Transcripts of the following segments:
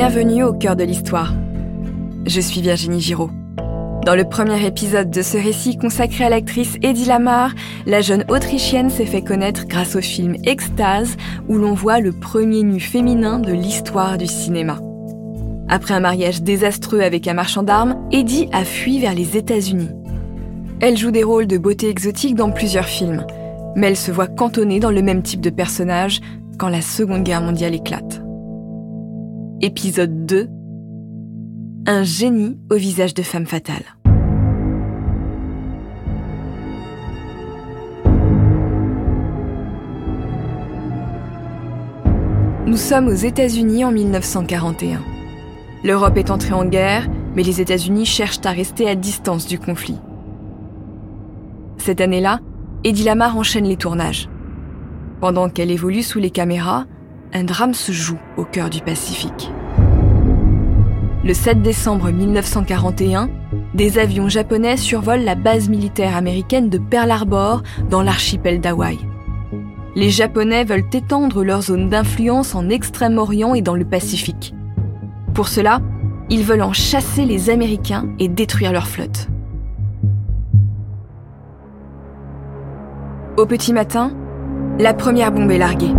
Bienvenue au cœur de l'histoire. Je suis Virginie Giraud. Dans le premier épisode de ce récit consacré à l'actrice Eddie Lamar, la jeune Autrichienne s'est fait connaître grâce au film Extase, où l'on voit le premier nu féminin de l'histoire du cinéma. Après un mariage désastreux avec un marchand d'armes, Eddie a fui vers les États-Unis. Elle joue des rôles de beauté exotique dans plusieurs films, mais elle se voit cantonnée dans le même type de personnage quand la Seconde Guerre mondiale éclate. Épisode 2 Un génie au visage de femme fatale. Nous sommes aux États-Unis en 1941. L'Europe est entrée en guerre, mais les États-Unis cherchent à rester à distance du conflit. Cette année-là, Eddie Lamar enchaîne les tournages. Pendant qu'elle évolue sous les caméras, un drame se joue au cœur du Pacifique. Le 7 décembre 1941, des avions japonais survolent la base militaire américaine de Pearl Harbor dans l'archipel d'Hawaï. Les Japonais veulent étendre leur zone d'influence en Extrême-Orient et dans le Pacifique. Pour cela, ils veulent en chasser les Américains et détruire leur flotte. Au petit matin, la première bombe est larguée.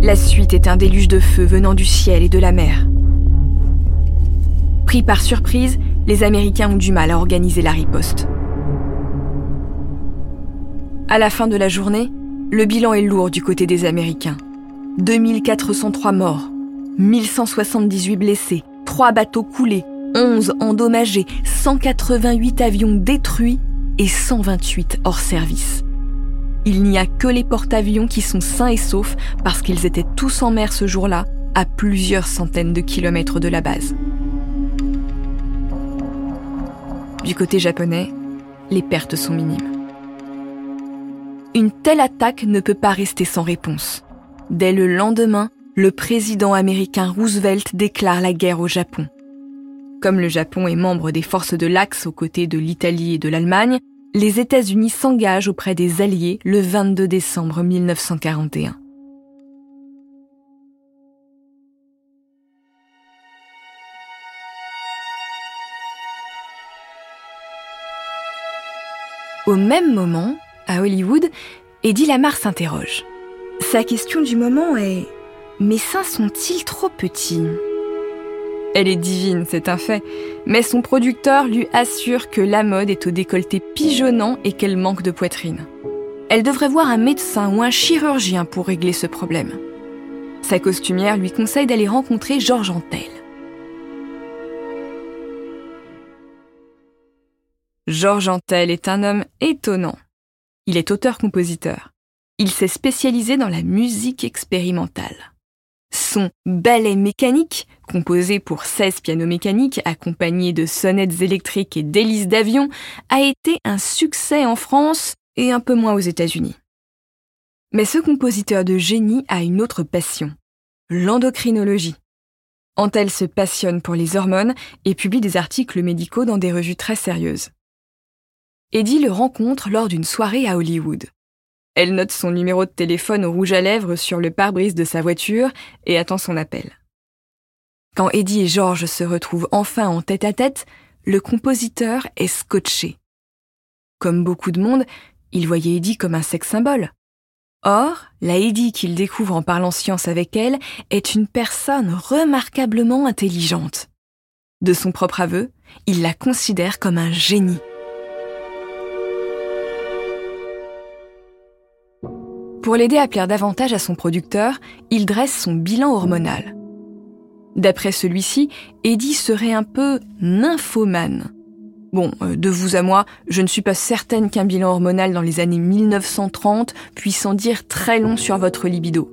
La suite est un déluge de feu venant du ciel et de la mer. Pris par surprise, les Américains ont du mal à organiser la riposte. À la fin de la journée, le bilan est lourd du côté des Américains. 2403 morts, 1178 blessés, 3 bateaux coulés, 11 endommagés, 188 avions détruits et 128 hors service. Il n'y a que les porte-avions qui sont sains et saufs parce qu'ils étaient tous en mer ce jour-là, à plusieurs centaines de kilomètres de la base. Du côté japonais, les pertes sont minimes. Une telle attaque ne peut pas rester sans réponse. Dès le lendemain, le président américain Roosevelt déclare la guerre au Japon. Comme le Japon est membre des forces de l'Axe aux côtés de l'Italie et de l'Allemagne, les États-Unis s'engagent auprès des Alliés le 22 décembre 1941. Au même moment, à Hollywood, Eddie Lamar s'interroge. Sa question du moment est mes seins sont-ils trop petits? Elle est divine, c'est un fait, mais son producteur lui assure que la mode est au décolleté pigeonnant et qu'elle manque de poitrine. Elle devrait voir un médecin ou un chirurgien pour régler ce problème. Sa costumière lui conseille d'aller rencontrer Georges Antel. Georges Antel est un homme étonnant. Il est auteur-compositeur. Il s'est spécialisé dans la musique expérimentale. Son ballet mécanique, composé pour 16 pianos mécaniques accompagnés de sonnettes électriques et d'hélices d'avion, a été un succès en France et un peu moins aux États-Unis. Mais ce compositeur de génie a une autre passion, l'endocrinologie. Antel se passionne pour les hormones et publie des articles médicaux dans des revues très sérieuses. Eddie le rencontre lors d'une soirée à Hollywood. Elle note son numéro de téléphone au rouge à lèvres sur le pare-brise de sa voiture et attend son appel. Quand Eddie et George se retrouvent enfin en tête-à-tête, le compositeur est scotché. Comme beaucoup de monde, il voyait Eddie comme un sex symbole. Or, la Eddie qu'il découvre en parlant science avec elle est une personne remarquablement intelligente. De son propre aveu, il la considère comme un génie. Pour l'aider à plaire davantage à son producteur, il dresse son bilan hormonal. D'après celui-ci, Eddie serait un peu nymphomane. Bon, euh, de vous à moi, je ne suis pas certaine qu'un bilan hormonal dans les années 1930 puisse en dire très long sur votre libido.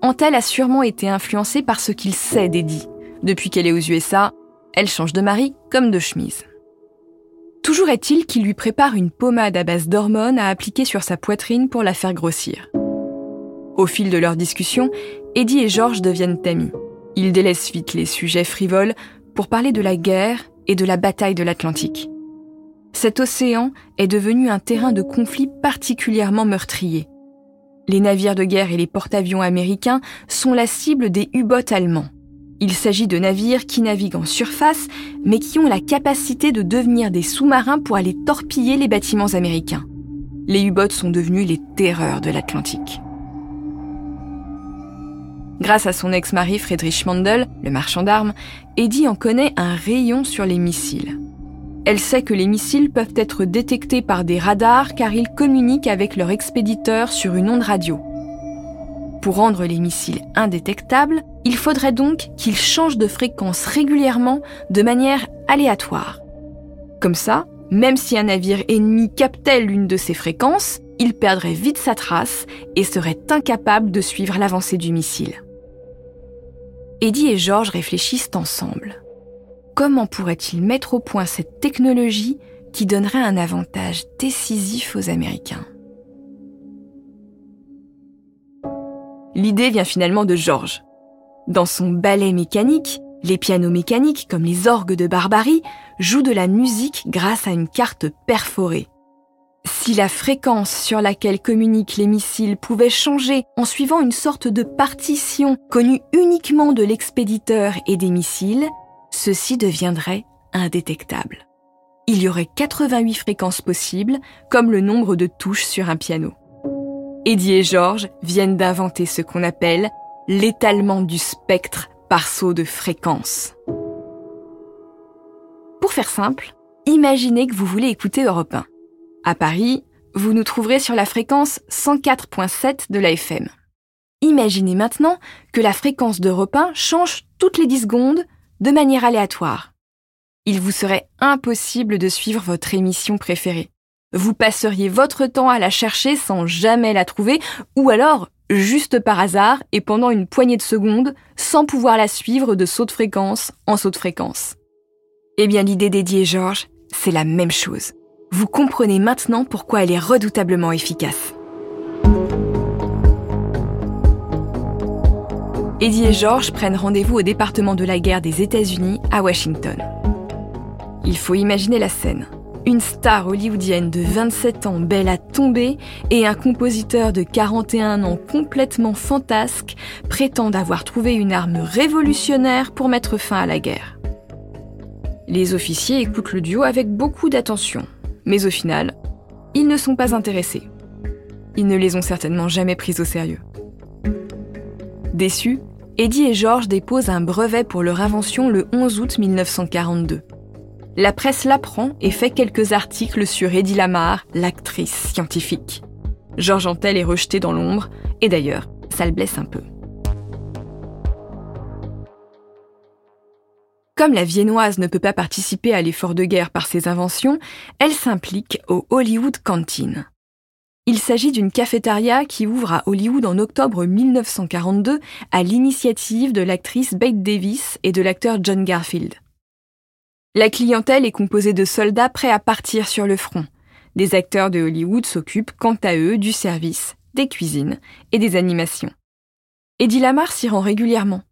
Antel a sûrement été influencée par ce qu'il sait d'Eddie. Depuis qu'elle est aux USA, elle change de mari comme de chemise. Toujours est-il qu'il lui prépare une pommade à base d'hormones à appliquer sur sa poitrine pour la faire grossir. Au fil de leur discussion, Eddie et George deviennent amis. Ils délaissent vite les sujets frivoles pour parler de la guerre et de la bataille de l'Atlantique. Cet océan est devenu un terrain de conflit particulièrement meurtrier. Les navires de guerre et les porte-avions américains sont la cible des U-boats allemands. Il s'agit de navires qui naviguent en surface, mais qui ont la capacité de devenir des sous-marins pour aller torpiller les bâtiments américains. Les U-boats sont devenus les terreurs de l'Atlantique. Grâce à son ex-mari Friedrich Mandel, le marchand d'armes, Eddie en connaît un rayon sur les missiles. Elle sait que les missiles peuvent être détectés par des radars car ils communiquent avec leur expéditeur sur une onde radio. Pour rendre les missiles indétectables, il faudrait donc qu'ils changent de fréquence régulièrement de manière aléatoire. Comme ça, même si un navire ennemi captait l'une de ces fréquences, il perdrait vite sa trace et serait incapable de suivre l'avancée du missile. Eddie et George réfléchissent ensemble. Comment pourrait-il mettre au point cette technologie qui donnerait un avantage décisif aux Américains? L'idée vient finalement de George. Dans son ballet mécanique, les pianos mécaniques, comme les orgues de Barbarie, jouent de la musique grâce à une carte perforée. Si la fréquence sur laquelle communiquent les missiles pouvait changer en suivant une sorte de partition connue uniquement de l'expéditeur et des missiles, ceci deviendrait indétectable. Il y aurait 88 fréquences possibles, comme le nombre de touches sur un piano. Eddie et George viennent d'inventer ce qu'on appelle l'étalement du spectre par saut de fréquence. Pour faire simple, imaginez que vous voulez écouter Europe 1. À Paris, vous nous trouverez sur la fréquence 104.7 de la FM. Imaginez maintenant que la fréquence d'Europe 1 change toutes les 10 secondes de manière aléatoire. Il vous serait impossible de suivre votre émission préférée. Vous passeriez votre temps à la chercher sans jamais la trouver, ou alors, juste par hasard et pendant une poignée de secondes, sans pouvoir la suivre de saut de fréquence en saut de fréquence. Eh bien, l'idée d'Eddie et George, c'est la même chose. Vous comprenez maintenant pourquoi elle est redoutablement efficace. Eddie et George prennent rendez-vous au département de la guerre des États-Unis à Washington. Il faut imaginer la scène. Une star hollywoodienne de 27 ans belle à tomber et un compositeur de 41 ans complètement fantasque prétendent avoir trouvé une arme révolutionnaire pour mettre fin à la guerre. Les officiers écoutent le duo avec beaucoup d'attention. Mais au final, ils ne sont pas intéressés. Ils ne les ont certainement jamais pris au sérieux. Déçus, Eddie et George déposent un brevet pour leur invention le 11 août 1942. La presse l'apprend et fait quelques articles sur Eddie Lamar, l'actrice scientifique. George Antel est rejeté dans l'ombre, et d'ailleurs, ça le blesse un peu. Comme la viennoise ne peut pas participer à l'effort de guerre par ses inventions, elle s'implique au Hollywood Canteen. Il s'agit d'une cafétéria qui ouvre à Hollywood en octobre 1942 à l'initiative de l'actrice Bette Davis et de l'acteur John Garfield. La clientèle est composée de soldats prêts à partir sur le front. Des acteurs de Hollywood s'occupent quant à eux du service, des cuisines et des animations. Eddie Lamar s'y rend régulièrement.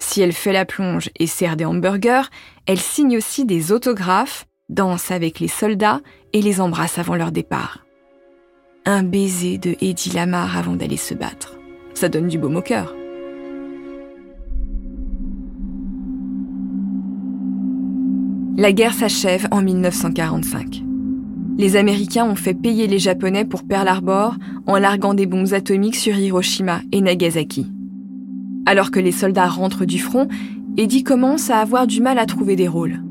Si elle fait la plonge et sert des hamburgers, elle signe aussi des autographes, danse avec les soldats et les embrasse avant leur départ. Un baiser de Eddie Lamar avant d'aller se battre. Ça donne du baume au cœur. La guerre s'achève en 1945. Les Américains ont fait payer les Japonais pour Pearl Harbor en larguant des bombes atomiques sur Hiroshima et Nagasaki. Alors que les soldats rentrent du front, Eddie commence à avoir du mal à trouver des rôles.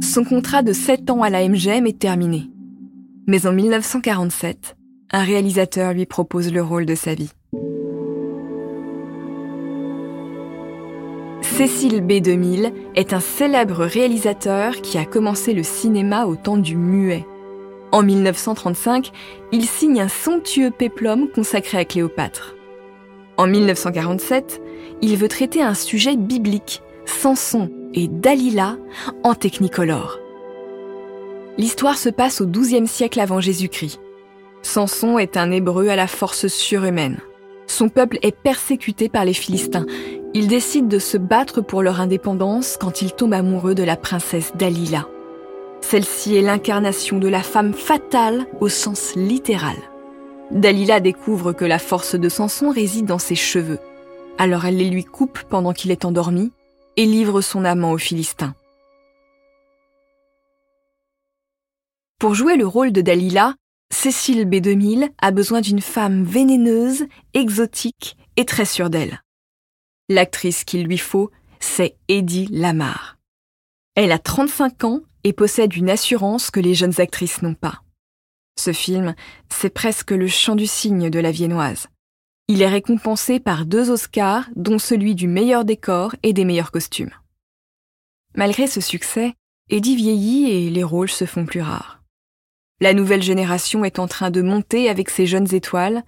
Son contrat de 7 ans à la MGM est terminé. Mais en 1947, un réalisateur lui propose le rôle de sa vie. Cécile B. 2000 est un célèbre réalisateur qui a commencé le cinéma au temps du muet. En 1935, il signe un somptueux péplum consacré à Cléopâtre. En 1947, il veut traiter un sujet biblique, Samson et Dalila, en technicolore. L'histoire se passe au XIIe siècle avant Jésus-Christ. Samson est un hébreu à la force surhumaine. Son peuple est persécuté par les Philistins. Il décide de se battre pour leur indépendance quand il tombe amoureux de la princesse Dalila. Celle-ci est l'incarnation de la femme fatale au sens littéral. Dalila découvre que la force de Samson réside dans ses cheveux. Alors elle les lui coupe pendant qu'il est endormi et livre son amant aux Philistins. Pour jouer le rôle de Dalila, Cécile B2000 a besoin d'une femme vénéneuse, exotique et très sûre d'elle. L'actrice qu'il lui faut, c'est Eddie Lamar. Elle a 35 ans et possède une assurance que les jeunes actrices n'ont pas. Ce film, c'est presque le chant du cygne de la viennoise. Il est récompensé par deux Oscars, dont celui du meilleur décor et des meilleurs costumes. Malgré ce succès, Eddie vieillit et les rôles se font plus rares. La nouvelle génération est en train de monter avec ses jeunes étoiles,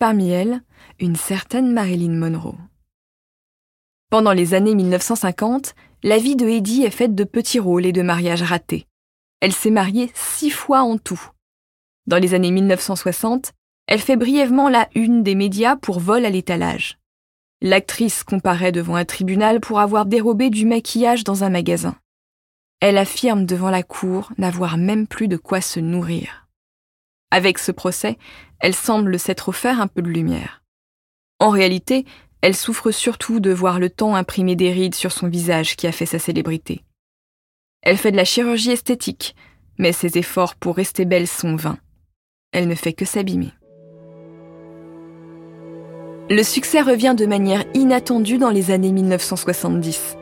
parmi elles, une certaine Marilyn Monroe. Pendant les années 1950, la vie de Eddie est faite de petits rôles et de mariages ratés. Elle s'est mariée six fois en tout, dans les années 1960, elle fait brièvement la une des médias pour vol à l'étalage. L'actrice comparaît devant un tribunal pour avoir dérobé du maquillage dans un magasin. Elle affirme devant la cour n'avoir même plus de quoi se nourrir. Avec ce procès, elle semble s'être offert un peu de lumière. En réalité, elle souffre surtout de voir le temps imprimer des rides sur son visage qui a fait sa célébrité. Elle fait de la chirurgie esthétique, mais ses efforts pour rester belle sont vains elle ne fait que s'abîmer. Le succès revient de manière inattendue dans les années 1970.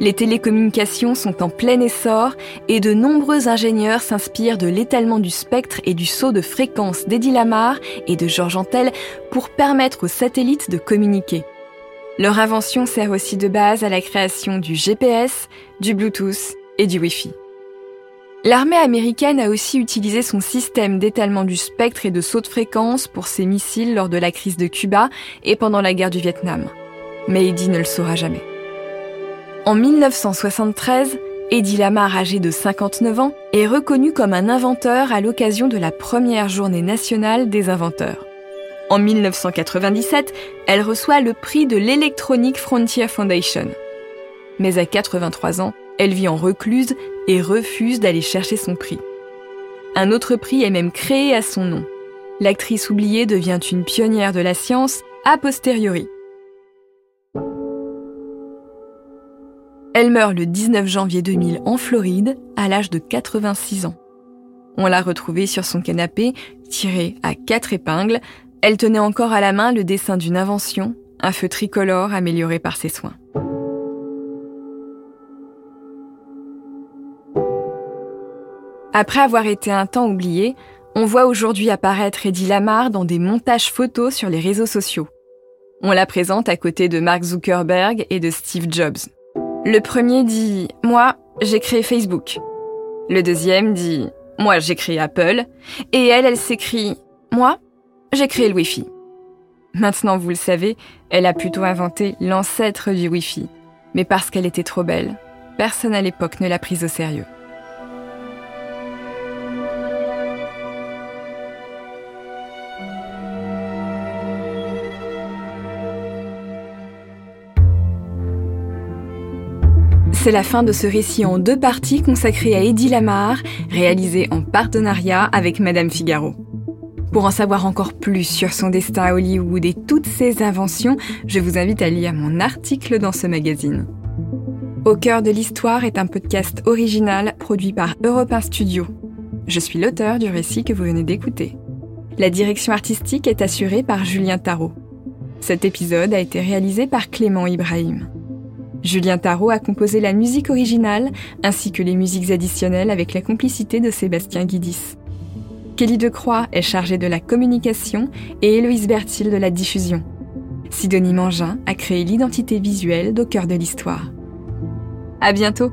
Les télécommunications sont en plein essor et de nombreux ingénieurs s'inspirent de l'étalement du spectre et du saut de fréquence d'Eddie Lamar et de Georges Antel pour permettre aux satellites de communiquer. Leur invention sert aussi de base à la création du GPS, du Bluetooth et du Wi-Fi. L'armée américaine a aussi utilisé son système d'étalement du spectre et de saut de fréquence pour ses missiles lors de la crise de Cuba et pendant la guerre du Vietnam. Mais Eddie ne le saura jamais. En 1973, Eddie Lamar, âgé de 59 ans, est reconnu comme un inventeur à l'occasion de la première journée nationale des inventeurs. En 1997, elle reçoit le prix de l'Electronic Frontier Foundation. Mais à 83 ans, elle vit en recluse et refuse d'aller chercher son prix. Un autre prix est même créé à son nom. L'actrice oubliée devient une pionnière de la science a posteriori. Elle meurt le 19 janvier 2000 en Floride, à l'âge de 86 ans. On l'a retrouvée sur son canapé, tirée à quatre épingles. Elle tenait encore à la main le dessin d'une invention, un feu tricolore amélioré par ses soins. Après avoir été un temps oublié, on voit aujourd'hui apparaître Eddie Lamar dans des montages photos sur les réseaux sociaux. On la présente à côté de Mark Zuckerberg et de Steve Jobs. Le premier dit ⁇ Moi, j'ai créé Facebook ⁇ Le deuxième dit ⁇ Moi, j'ai créé Apple ⁇ Et elle, elle s'écrit ⁇ Moi, j'ai créé le Wi-Fi ⁇ Maintenant, vous le savez, elle a plutôt inventé l'ancêtre du Wi-Fi. Mais parce qu'elle était trop belle, personne à l'époque ne l'a prise au sérieux. C'est la fin de ce récit en deux parties consacré à Eddie Lamar, réalisé en partenariat avec Madame Figaro. Pour en savoir encore plus sur son destin à Hollywood et toutes ses inventions, je vous invite à lire mon article dans ce magazine. Au cœur de l'histoire est un podcast original produit par Europe 1 Studio. Je suis l'auteur du récit que vous venez d'écouter. La direction artistique est assurée par Julien Tarot. Cet épisode a été réalisé par Clément Ibrahim. Julien Tarot a composé la musique originale ainsi que les musiques additionnelles avec la complicité de Sébastien Guidis. Kelly Decroix est chargée de la communication et Héloïse Bertil de la diffusion. Sidonie Mangin a créé l'identité visuelle d'au cœur de l'histoire. À bientôt!